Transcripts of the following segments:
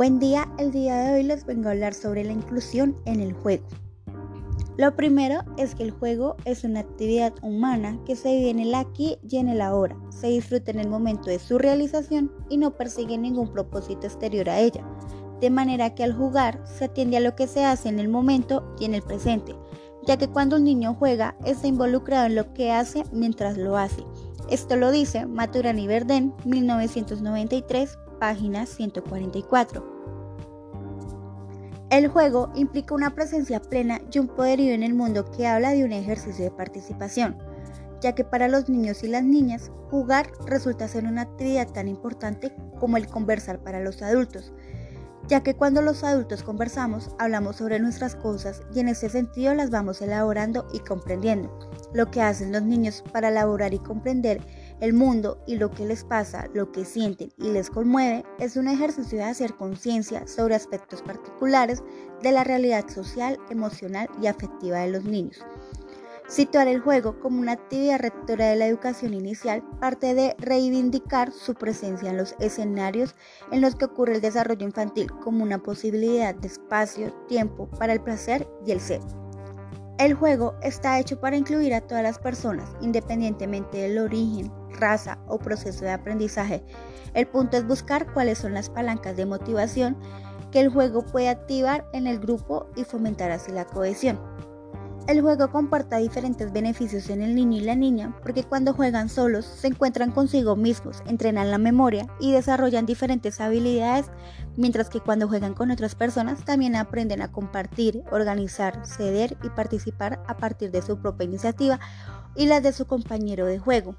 Buen día, el día de hoy les vengo a hablar sobre la inclusión en el juego. Lo primero es que el juego es una actividad humana que se vive en el aquí y en el ahora, se disfruta en el momento de su realización y no persigue ningún propósito exterior a ella, de manera que al jugar se atiende a lo que se hace en el momento y en el presente, ya que cuando un niño juega está involucrado en lo que hace mientras lo hace. Esto lo dice Maturana y Verden, 1993, página 144. El juego implica una presencia plena y un poderío en el mundo que habla de un ejercicio de participación, ya que para los niños y las niñas jugar resulta ser una actividad tan importante como el conversar para los adultos, ya que cuando los adultos conversamos hablamos sobre nuestras cosas y en ese sentido las vamos elaborando y comprendiendo. Lo que hacen los niños para elaborar y comprender el mundo y lo que les pasa, lo que sienten y les conmueve es un ejercicio de hacer conciencia sobre aspectos particulares de la realidad social, emocional y afectiva de los niños. Situar el juego como una actividad rectora de la educación inicial parte de reivindicar su presencia en los escenarios en los que ocurre el desarrollo infantil como una posibilidad de espacio, tiempo para el placer y el ser. El juego está hecho para incluir a todas las personas, independientemente del origen, raza o proceso de aprendizaje. El punto es buscar cuáles son las palancas de motivación que el juego puede activar en el grupo y fomentar así la cohesión. El juego comporta diferentes beneficios en el niño y la niña porque cuando juegan solos se encuentran consigo mismos, entrenan la memoria y desarrollan diferentes habilidades, mientras que cuando juegan con otras personas también aprenden a compartir, organizar, ceder y participar a partir de su propia iniciativa y la de su compañero de juego.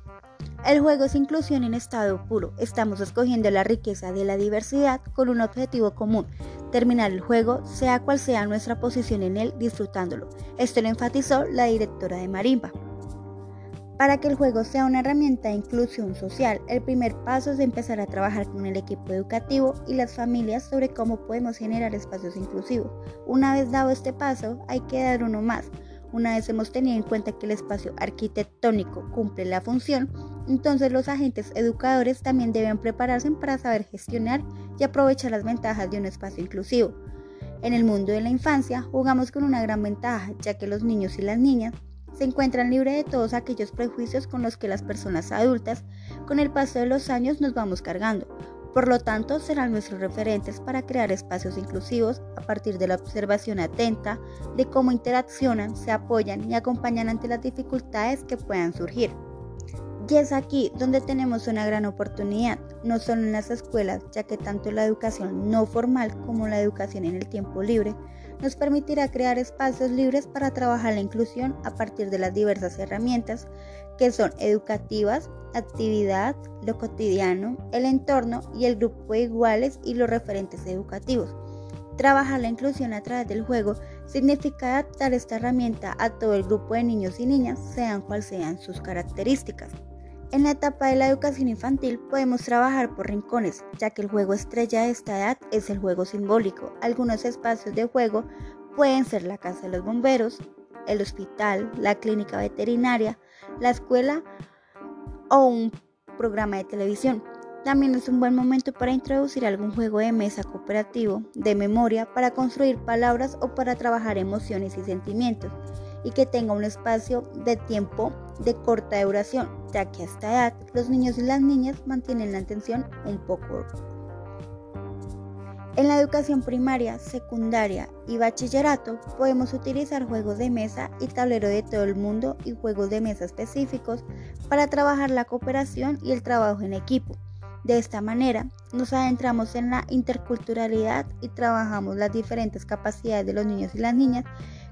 El juego es inclusión en estado puro. Estamos escogiendo la riqueza de la diversidad con un objetivo común, terminar el juego, sea cual sea nuestra posición en él, disfrutándolo. Esto lo enfatizó la directora de Marimba. Para que el juego sea una herramienta de inclusión social, el primer paso es empezar a trabajar con el equipo educativo y las familias sobre cómo podemos generar espacios inclusivos. Una vez dado este paso, hay que dar uno más. Una vez hemos tenido en cuenta que el espacio arquitectónico cumple la función, entonces los agentes educadores también deben prepararse para saber gestionar y aprovechar las ventajas de un espacio inclusivo. En el mundo de la infancia jugamos con una gran ventaja, ya que los niños y las niñas se encuentran libres de todos aquellos prejuicios con los que las personas adultas con el paso de los años nos vamos cargando. Por lo tanto, serán nuestros referentes para crear espacios inclusivos a partir de la observación atenta de cómo interaccionan, se apoyan y acompañan ante las dificultades que puedan surgir. Y es aquí donde tenemos una gran oportunidad, no solo en las escuelas, ya que tanto la educación no formal como la educación en el tiempo libre nos permitirá crear espacios libres para trabajar la inclusión a partir de las diversas herramientas que son educativas, actividad, lo cotidiano, el entorno y el grupo de iguales y los referentes educativos. Trabajar la inclusión a través del juego significa adaptar esta herramienta a todo el grupo de niños y niñas, sean cuales sean sus características. En la etapa de la educación infantil podemos trabajar por rincones, ya que el juego estrella de esta edad es el juego simbólico. Algunos espacios de juego pueden ser la casa de los bomberos, el hospital, la clínica veterinaria, la escuela o un programa de televisión. También es un buen momento para introducir algún juego de mesa cooperativo, de memoria, para construir palabras o para trabajar emociones y sentimientos y que tenga un espacio de tiempo de corta duración, ya que a esta edad los niños y las niñas mantienen la atención un poco. En la educación primaria, secundaria y bachillerato podemos utilizar juegos de mesa y tablero de todo el mundo y juegos de mesa específicos para trabajar la cooperación y el trabajo en equipo. De esta manera, nos adentramos en la interculturalidad y trabajamos las diferentes capacidades de los niños y las niñas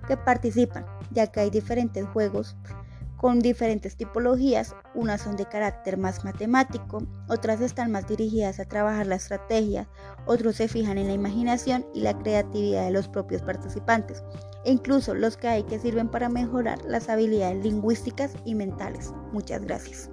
que participan, ya que hay diferentes juegos con diferentes tipologías, unas son de carácter más matemático, otras están más dirigidas a trabajar la estrategia, otros se fijan en la imaginación y la creatividad de los propios participantes, e incluso los que hay que sirven para mejorar las habilidades lingüísticas y mentales. Muchas gracias.